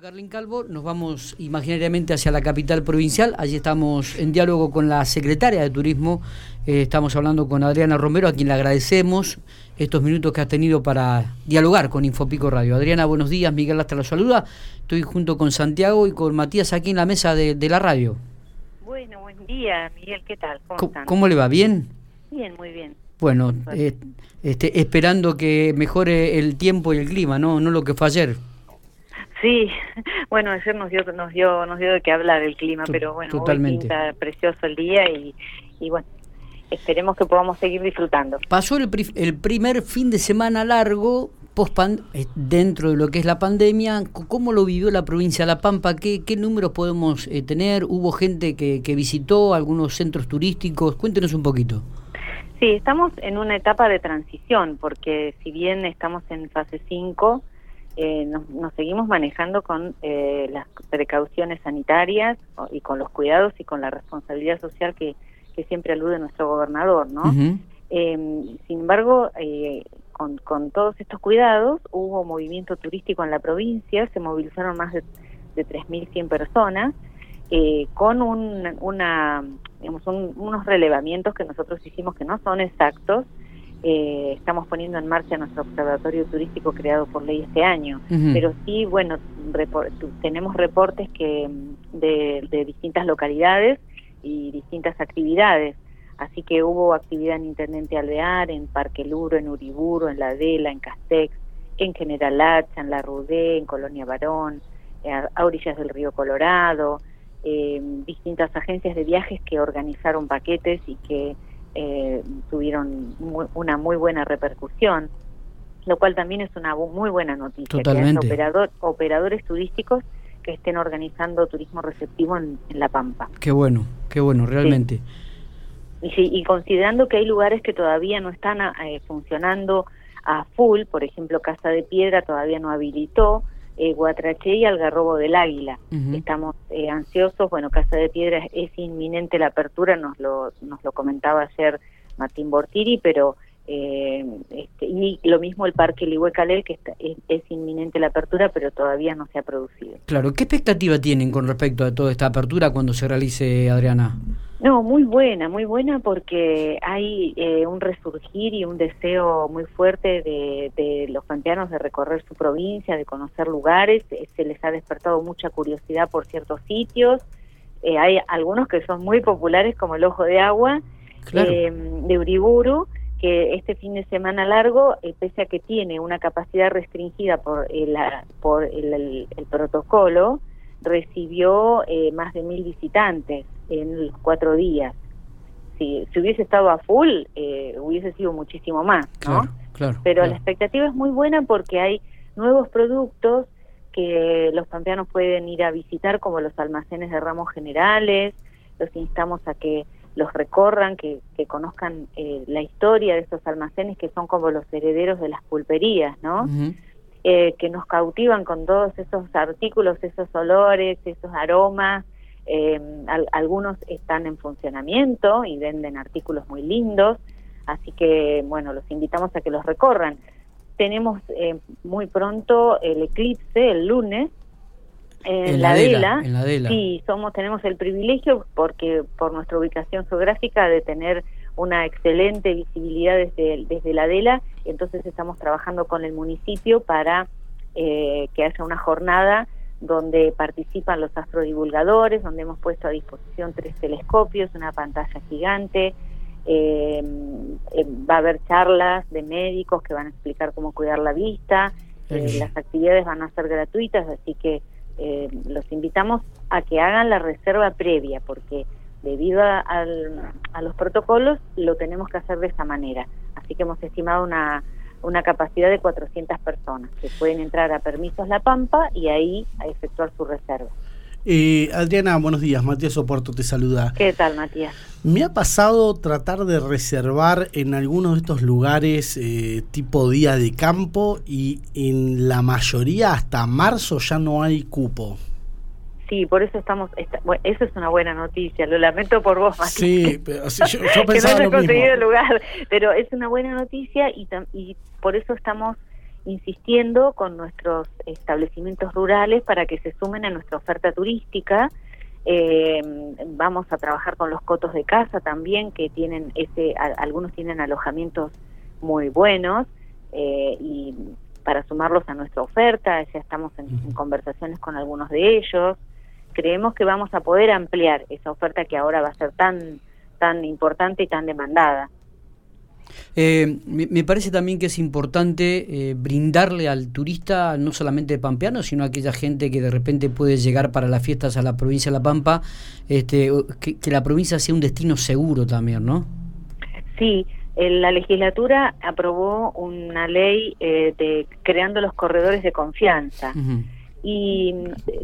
Carlín Calvo, nos vamos imaginariamente hacia la capital provincial. Allí estamos en diálogo con la secretaria de Turismo. Eh, estamos hablando con Adriana Romero, a quien le agradecemos estos minutos que ha tenido para dialogar con Infopico Radio. Adriana, buenos días. Miguel hasta la saluda. Estoy junto con Santiago y con Matías aquí en la mesa de, la radio. Bueno, buen día, Miguel. ¿Qué tal? ¿Cómo, le va? ¿Bien? Bien, muy bien. Bueno, eh, este, esperando que mejore el tiempo y el clima, no, no lo que fue ayer. Sí, bueno, ayer nos dio, nos dio, nos dio de qué hablar el clima, pero bueno, Totalmente. Hoy precioso el día y, y bueno, esperemos que podamos seguir disfrutando. Pasó el, el primer fin de semana largo post eh, dentro de lo que es la pandemia, ¿cómo lo vivió la provincia de La Pampa? ¿Qué, qué números podemos eh, tener? ¿Hubo gente que, que visitó algunos centros turísticos? Cuéntenos un poquito. Sí, estamos en una etapa de transición, porque si bien estamos en fase 5, eh, nos, seguimos manejando con eh, las precauciones sanitarias y con los cuidados y con la responsabilidad social que, que siempre alude nuestro gobernador, ¿no? Em, sin embargo, eh, con, con, todos estos cuidados hubo movimiento turístico en la provincia, se movilizaron más de, de 3.100 personas, con un, una, digamos, unos relevamientos que nosotros hicimos que no son exactos, eh, estamos poniendo en marcha nuestro observatorio turístico creado por ley este año. Pero sí, bueno, tenemos reportes que de, distintas localidades y distintas actividades. Así que hubo actividad en Intendente Alvear, en Parque Luro, en Uriburo, en La Adela, en Castex, en General Hacha, en La Rudé, en Colonia Barón, a, orillas del río Colorado, eh, distintas agencias de viajes que organizaron paquetes y que eh, tuvieron una muy buena repercusión, lo cual también es una muy buena noticia. Totalmente. Que operador, operadores turísticos que estén organizando turismo receptivo en, La Pampa. Qué bueno, qué bueno, realmente. Y, sí, y considerando que hay lugares que todavía no están eh, funcionando a full, por ejemplo, Casa de Piedra todavía no habilitó, eh, Guatraché y Algarrobo del Águila. Estamos eh, ansiosos, bueno, Casa de Piedra es, inminente la apertura, nos lo, nos lo comentaba ayer Martín Bortiri, pero eh, este, y lo mismo el Parque Lihuecalel, que es, inminente la apertura, pero todavía no se ha producido. Claro, ¿qué expectativa tienen con respecto a toda esta apertura cuando se realice, Adriana? No, muy buena, muy buena porque hay eh, un resurgir y un deseo muy fuerte de, los pampeanos de recorrer su provincia, de conocer lugares, eh, se les ha despertado mucha curiosidad por ciertos sitios, eh, hay algunos que son muy populares como el Ojo de Agua de Uriburu, que este fin de semana largo, pese a que tiene una capacidad restringida por, por el protocolo, recibió más de mil visitantes en los cuatro días. Si, si hubiese estado a full, eh, hubiese sido muchísimo más, ¿no? Claro, Pero la expectativa es muy buena porque hay nuevos productos que los pampeanos pueden ir a visitar, como los almacenes de ramos generales. Los instamos a que los recorran, que, que conozcan eh, la historia de estos almacenes que son como los herederos de las pulperías, ¿no? eh, que nos cautivan con todos esos artículos, esos olores, esos aromas eh, algunos están en funcionamiento y venden artículos muy lindos, así que bueno, los invitamos a que los recorran. Tenemos eh, muy pronto el eclipse el lunes en, la, vela. En la Sí, somos tenemos el privilegio porque por nuestra ubicación geográfica de tener una excelente visibilidad desde, desde la Dela, entonces estamos trabajando con el municipio para eh, que haya una jornada donde participan los astrodivulgadores, donde hemos puesto a disposición tres telescopios, una pantalla gigante, eh, eh, va a haber charlas de médicos que van a explicar cómo cuidar la vista, eh, las actividades van a ser gratuitas, así que los invitamos a que hagan la reserva previa, porque debido a, a los protocolos lo tenemos que hacer de esa manera. Así que hemos estimado una una capacidad de 400 personas que pueden entrar a Permisos La Pampa y ahí a efectuar su reserva. Eh, Adriana, buenos días. Matías Oporto te saluda. ¿Qué tal, Matías? Me ha pasado tratar de reservar en algunos de estos lugares eh, tipo día de campo y en la mayoría hasta marzo ya no hay cupo. Sí, por eso estamos. eso es una buena noticia. Lo lamento por vos, Matías. Sí, pero, yo, pensaba que no lo conseguido lugar, pero es una buena noticia y, y por eso estamos insistiendo con nuestros establecimientos rurales para que se sumen a nuestra oferta turística. Eh, vamos a trabajar con los cotos de casa también, que tienen ese, algunos tienen alojamientos muy buenos eh, y para sumarlos a nuestra oferta, ya estamos en, conversaciones con algunos de ellos. Creemos que vamos a poder ampliar esa oferta que ahora va a ser tan tan importante y tan demandada. Eh, me, parece también que es importante eh, brindarle al turista, no solamente pampeano, sino a aquella gente que de repente puede llegar para las fiestas a la provincia de La Pampa, este, que, la provincia sea un destino seguro también, ¿no? Sí, la legislatura aprobó una ley eh, de creando los corredores de confianza. Y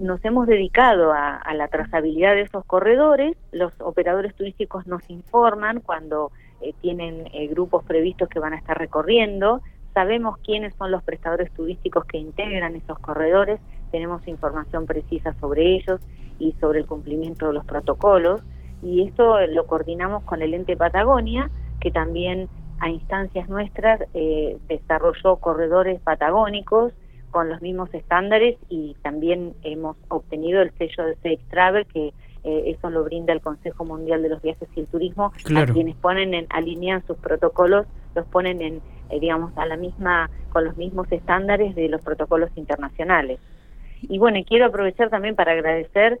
nos hemos dedicado a la trazabilidad de esos corredores. Los operadores turísticos nos informan cuando eh, tienen eh, grupos previstos que van a estar recorriendo, sabemos quiénes son los prestadores turísticos que integran esos corredores, tenemos información precisa sobre ellos y sobre el cumplimiento de los protocolos. Y esto lo coordinamos con el ente Patagonia, que también a instancias nuestras eh, desarrolló corredores patagónicos con los mismos estándares y también hemos obtenido el sello de Safe Travel que eh, eso lo brinda el Consejo Mundial de los Viajes y el Turismo, a quienes ponen en, alinean sus protocolos, los ponen en, eh, digamos, a la misma, con los mismos estándares de los protocolos internacionales. Y bueno, quiero aprovechar también para agradecer,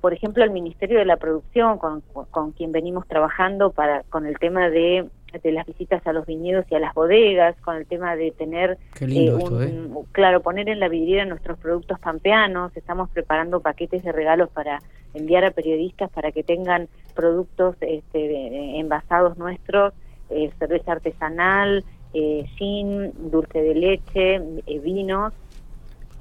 por ejemplo, al Ministerio de la Producción, con, con quien venimos trabajando para, con el tema de de las visitas a los viñedos y a las bodegas, con el tema de tener, eh, un, claro, poner en la vidriera nuestros productos pampeanos, estamos preparando paquetes de regalos para enviar a periodistas para que tengan productos este, envasados nuestros, eh, cerveza artesanal, eh, gin, dulce de leche, eh, vinos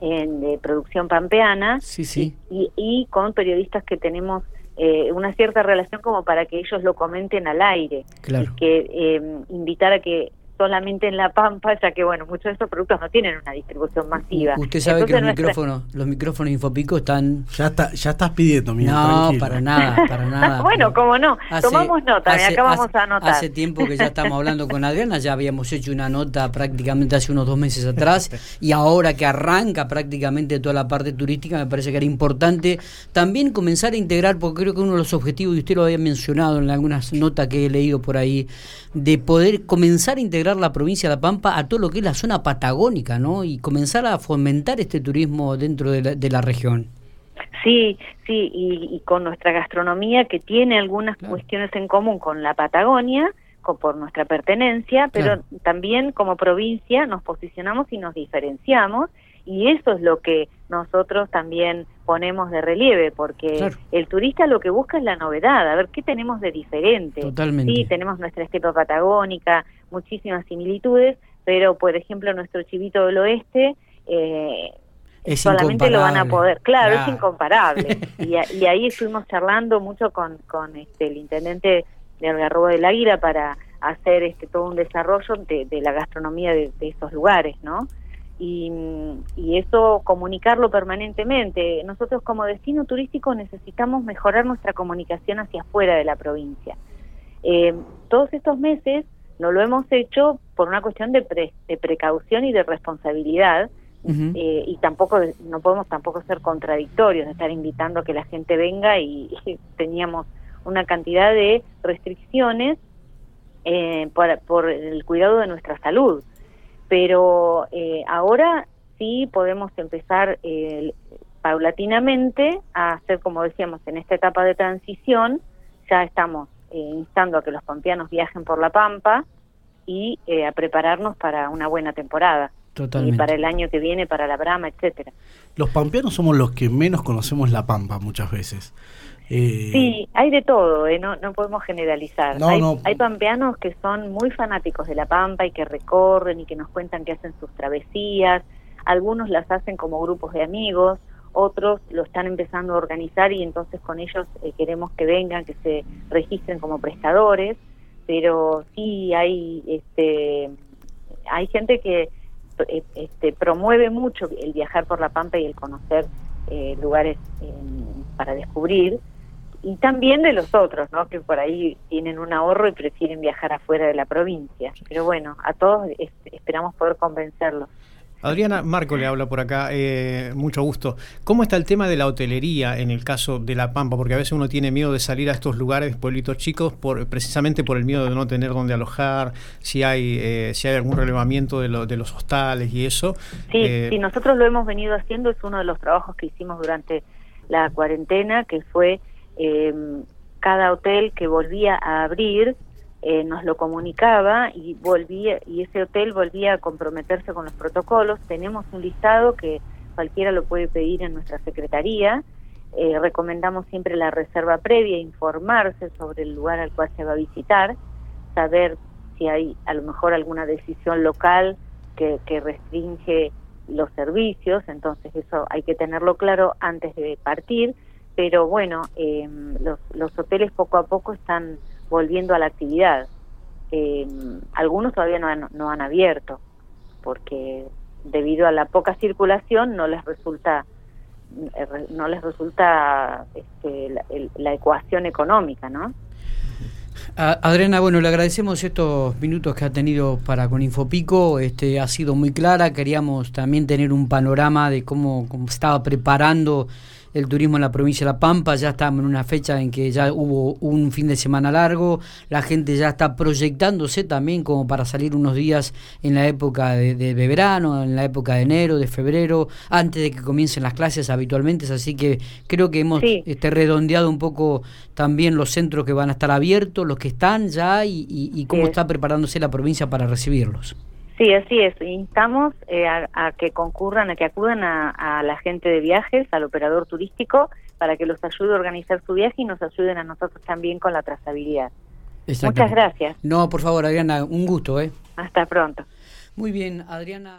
en, de producción pampeana. Sí, sí. Y, y, con periodistas que tenemos eh, una cierta relación como para que ellos lo comenten al aire claro. y que eh, invitar a que solamente en La Pampa, ya que bueno, muchos de estos productos no tienen una distribución masiva. Usted sabe que los micrófonos, los micrófonos Infopico están ya está, ya estás pidiendo, mira, No, para nada, para nada. bueno, como no, tomamos nota, acá vamos a anotar. Hace tiempo que ya estamos hablando con Adriana, ya habíamos hecho una nota prácticamente hace unos dos meses atrás y ahora que arranca prácticamente toda la parte turística, me parece que era importante también comenzar a integrar, porque creo que uno de los objetivos, y usted lo había mencionado en algunas notas que he leído por ahí, de poder comenzar a integrar la provincia de La Pampa a todo lo que es la zona patagónica, ¿no? Y comenzar a fomentar este turismo dentro de la, región. Sí, sí, y, con nuestra gastronomía que tiene algunas cuestiones en común con la Patagonia, con, por nuestra pertenencia, pero también como provincia nos posicionamos y nos diferenciamos y eso es lo que nosotros también ponemos de relieve, porque el turista lo que busca es la novedad, a ver qué tenemos de diferente. Totalmente. Sí, tenemos nuestra estepa patagónica, muchísimas similitudes, pero por ejemplo nuestro chivito del oeste eh, solamente lo van a poder, claro, es incomparable. y, ahí estuvimos charlando mucho con, con este, el intendente de Algarrobo del Águila para hacer este todo un desarrollo de, la gastronomía de, de esos lugares, ¿no? y, y, eso comunicarlo permanentemente. Nosotros como destino turístico necesitamos mejorar nuestra comunicación hacia afuera de la provincia. Eh, todos estos meses no lo hemos hecho por una cuestión de, de precaución y de responsabilidad eh, y tampoco no podemos tampoco ser contradictorios de estar invitando a que la gente venga y, teníamos una cantidad de restricciones eh, por, por el cuidado de nuestra salud. Pero eh, ahora sí podemos empezar eh, paulatinamente a hacer, como decíamos, en esta etapa de transición, ya estamos instando a que los pampeanos viajen por la Pampa y a prepararnos para una buena temporada. Totalmente. Y para el año que viene, para la Brama, etcétera. Los pampeanos somos los que menos conocemos la Pampa muchas veces. Eh, sí, hay de todo, eh, no, no podemos generalizar. hay, hay pampeanos que son muy fanáticos de la Pampa y que recorren y que nos cuentan que hacen sus travesías. Algunos las hacen como grupos de amigos, otros lo están empezando a organizar y entonces con ellos eh, queremos que vengan, que se registren como prestadores. Pero sí hay, este, hay gente que este, promueve mucho el viajar por la Pampa y el conocer lugares para descubrir y también de los otros, ¿no? Que por ahí tienen un ahorro y prefieren viajar afuera de la provincia. Pero bueno, a todos esperamos poder convencerlos. Adriana, Marco le habla por acá, eh, mucho gusto. ¿Cómo está el tema de la hotelería en el caso de La Pampa? Porque a veces uno tiene miedo de salir a estos lugares, pueblitos chicos, por, precisamente por el miedo de no tener dónde alojar, si hay, eh, si hay algún relevamiento de, de los hostales y eso. Sí, eh, sí, nosotros lo hemos venido haciendo, es uno de los trabajos que hicimos durante la cuarentena, que fue cada hotel que volvía a abrir, eh, nos lo comunicaba y volvía y ese hotel volvía a comprometerse con los protocolos. Tenemos un listado que cualquiera lo puede pedir en nuestra secretaría. Eh, recomendamos siempre la reserva previa, informarse sobre el lugar al cual se va a visitar, saber si hay a lo mejor alguna decisión local que, que restringe los servicios, entonces eso hay que tenerlo claro antes de partir, pero bueno, eh, los, los hoteles poco a poco están volviendo a la actividad. Eh, algunos todavía no han, no han abierto porque debido a la poca circulación no les resulta eh, no les resulta este, la, la, ecuación económica, ¿no? Adriana, bueno, le agradecemos estos minutos que ha tenido para con Infopico, este ha sido muy clara, queríamos también tener un panorama de cómo, cómo estaba preparando el turismo en la provincia de La Pampa, ya estamos en una fecha en que ya hubo un fin de semana largo, la gente ya está proyectándose también como para salir unos días en la época de, de, verano, en la época de enero, de febrero, antes de que comiencen las clases habitualmente, así que creo que hemos sí. este, redondeado un poco también los centros que van a estar abiertos, los que están ya y, y, y cómo sí. está preparándose la provincia para recibirlos. Sí, así es. Instamos eh, a, a, que concurran, a que acudan a, a, la gente de viajes, al operador turístico, para que los ayude a organizar su viaje y nos ayuden a nosotros también con la trazabilidad. Muchas gracias. No, por favor, Adriana, un gusto. ¿eh? Hasta pronto. Muy bien, Adriana.